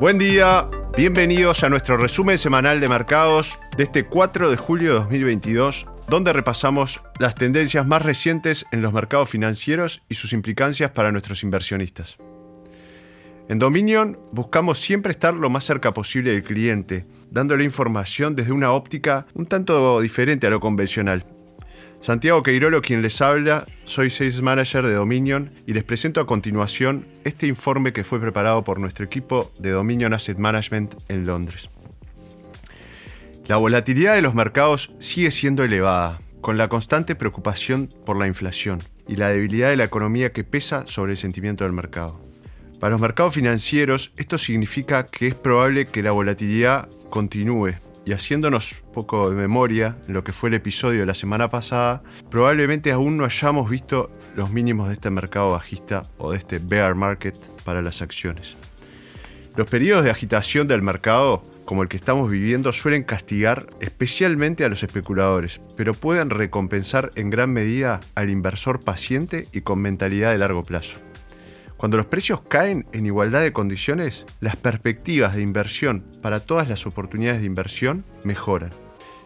Buen día, bienvenidos a nuestro resumen semanal de mercados de este 4 de julio de 2022, donde repasamos las tendencias más recientes en los mercados financieros y sus implicancias para nuestros inversionistas. En Dominion buscamos siempre estar lo más cerca posible del cliente, dándole información desde una óptica un tanto diferente a lo convencional. Santiago Queirolo quien les habla, soy Sales Manager de Dominion y les presento a continuación este informe que fue preparado por nuestro equipo de Dominion Asset Management en Londres. La volatilidad de los mercados sigue siendo elevada, con la constante preocupación por la inflación y la debilidad de la economía que pesa sobre el sentimiento del mercado. Para los mercados financieros, esto significa que es probable que la volatilidad continúe y haciéndonos poco de memoria en lo que fue el episodio de la semana pasada, probablemente aún no hayamos visto los mínimos de este mercado bajista o de este bear market para las acciones. Los periodos de agitación del mercado, como el que estamos viviendo, suelen castigar especialmente a los especuladores, pero pueden recompensar en gran medida al inversor paciente y con mentalidad de largo plazo. Cuando los precios caen en igualdad de condiciones, las perspectivas de inversión para todas las oportunidades de inversión mejoran.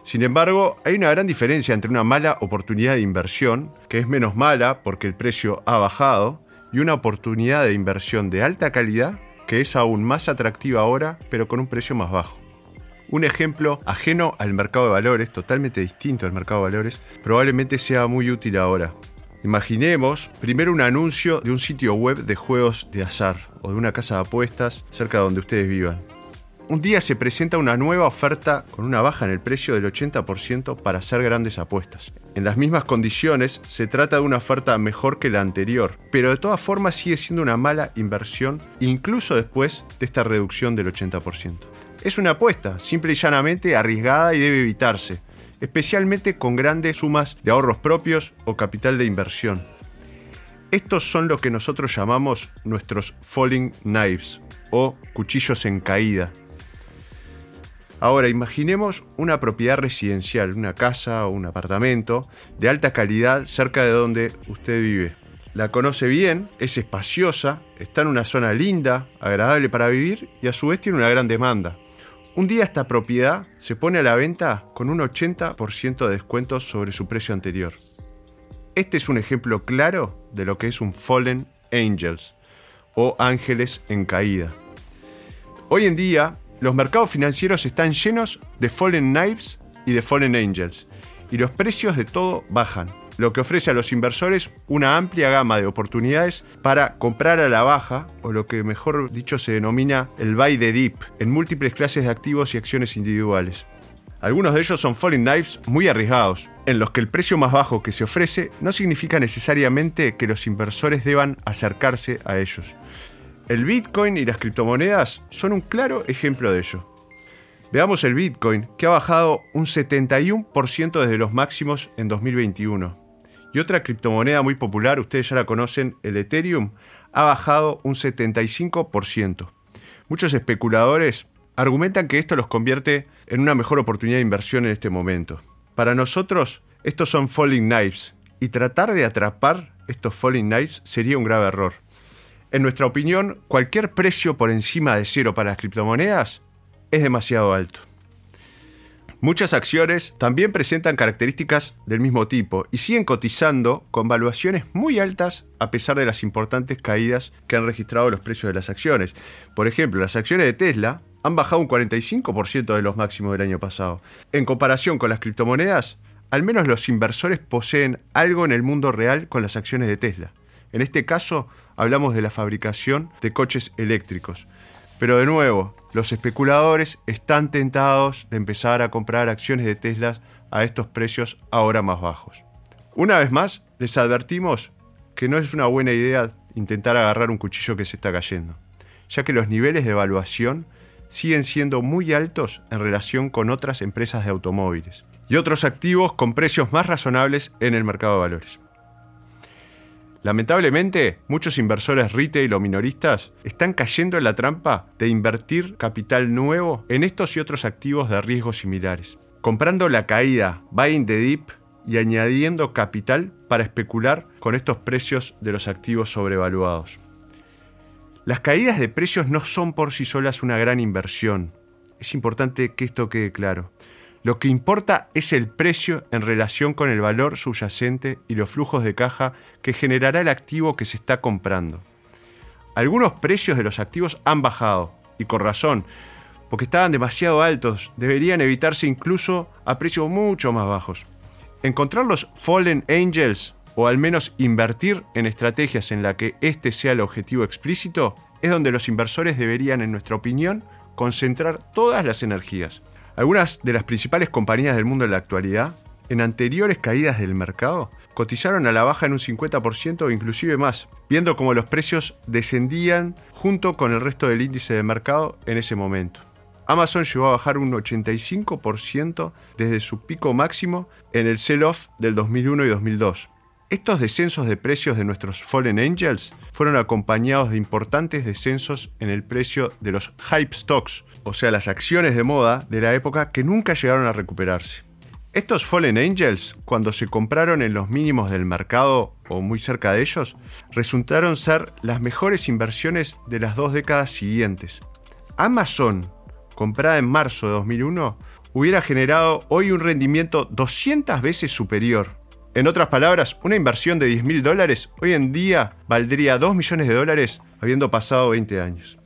Sin embargo, hay una gran diferencia entre una mala oportunidad de inversión, que es menos mala porque el precio ha bajado, y una oportunidad de inversión de alta calidad, que es aún más atractiva ahora, pero con un precio más bajo. Un ejemplo ajeno al mercado de valores, totalmente distinto al mercado de valores, probablemente sea muy útil ahora. Imaginemos primero un anuncio de un sitio web de juegos de azar o de una casa de apuestas cerca de donde ustedes vivan. Un día se presenta una nueva oferta con una baja en el precio del 80% para hacer grandes apuestas. En las mismas condiciones se trata de una oferta mejor que la anterior, pero de todas formas sigue siendo una mala inversión incluso después de esta reducción del 80%. Es una apuesta, simple y llanamente arriesgada y debe evitarse especialmente con grandes sumas de ahorros propios o capital de inversión. Estos son lo que nosotros llamamos nuestros falling knives o cuchillos en caída. Ahora, imaginemos una propiedad residencial, una casa o un apartamento de alta calidad cerca de donde usted vive. La conoce bien, es espaciosa, está en una zona linda, agradable para vivir y a su vez tiene una gran demanda. Un día esta propiedad se pone a la venta con un 80% de descuento sobre su precio anterior. Este es un ejemplo claro de lo que es un Fallen Angels o ángeles en caída. Hoy en día, los mercados financieros están llenos de Fallen Knives y de Fallen Angels, y los precios de todo bajan lo que ofrece a los inversores una amplia gama de oportunidades para comprar a la baja, o lo que mejor dicho se denomina el buy the dip, en múltiples clases de activos y acciones individuales. Algunos de ellos son falling knives muy arriesgados, en los que el precio más bajo que se ofrece no significa necesariamente que los inversores deban acercarse a ellos. El Bitcoin y las criptomonedas son un claro ejemplo de ello. Veamos el Bitcoin, que ha bajado un 71% desde los máximos en 2021. Y otra criptomoneda muy popular, ustedes ya la conocen, el Ethereum, ha bajado un 75%. Muchos especuladores argumentan que esto los convierte en una mejor oportunidad de inversión en este momento. Para nosotros, estos son falling knives, y tratar de atrapar estos falling knives sería un grave error. En nuestra opinión, cualquier precio por encima de cero para las criptomonedas es demasiado alto. Muchas acciones también presentan características del mismo tipo y siguen cotizando con valuaciones muy altas a pesar de las importantes caídas que han registrado los precios de las acciones. Por ejemplo, las acciones de Tesla han bajado un 45% de los máximos del año pasado. En comparación con las criptomonedas, al menos los inversores poseen algo en el mundo real con las acciones de Tesla. En este caso, hablamos de la fabricación de coches eléctricos. Pero de nuevo, los especuladores están tentados de empezar a comprar acciones de Tesla a estos precios ahora más bajos. Una vez más, les advertimos que no es una buena idea intentar agarrar un cuchillo que se está cayendo, ya que los niveles de evaluación siguen siendo muy altos en relación con otras empresas de automóviles y otros activos con precios más razonables en el mercado de valores. Lamentablemente, muchos inversores retail o minoristas están cayendo en la trampa de invertir capital nuevo en estos y otros activos de riesgo similares, comprando la caída, buying the dip y añadiendo capital para especular con estos precios de los activos sobrevaluados. Las caídas de precios no son por sí solas una gran inversión. Es importante que esto quede claro. Lo que importa es el precio en relación con el valor subyacente y los flujos de caja que generará el activo que se está comprando. Algunos precios de los activos han bajado, y con razón, porque estaban demasiado altos, deberían evitarse incluso a precios mucho más bajos. Encontrar los Fallen Angels, o al menos invertir en estrategias en la que este sea el objetivo explícito, es donde los inversores deberían, en nuestra opinión, concentrar todas las energías. Algunas de las principales compañías del mundo en la actualidad, en anteriores caídas del mercado, cotizaron a la baja en un 50% o inclusive más, viendo cómo los precios descendían junto con el resto del índice de mercado en ese momento. Amazon llegó a bajar un 85% desde su pico máximo en el sell-off del 2001 y 2002. Estos descensos de precios de nuestros Fallen Angels fueron acompañados de importantes descensos en el precio de los hype stocks, o sea, las acciones de moda de la época que nunca llegaron a recuperarse. Estos Fallen Angels, cuando se compraron en los mínimos del mercado o muy cerca de ellos, resultaron ser las mejores inversiones de las dos décadas siguientes. Amazon, comprada en marzo de 2001, hubiera generado hoy un rendimiento 200 veces superior en otras palabras, una inversión de 10 mil dólares hoy en día valdría 2 millones de dólares habiendo pasado 20 años.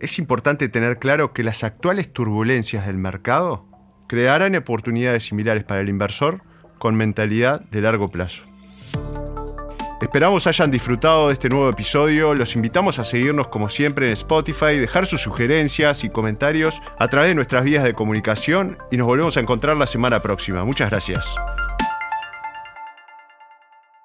Es importante tener claro que las actuales turbulencias del mercado crearán oportunidades similares para el inversor con mentalidad de largo plazo. Esperamos hayan disfrutado de este nuevo episodio. Los invitamos a seguirnos como siempre en Spotify, dejar sus sugerencias y comentarios a través de nuestras vías de comunicación y nos volvemos a encontrar la semana próxima. Muchas gracias.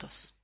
runt oss.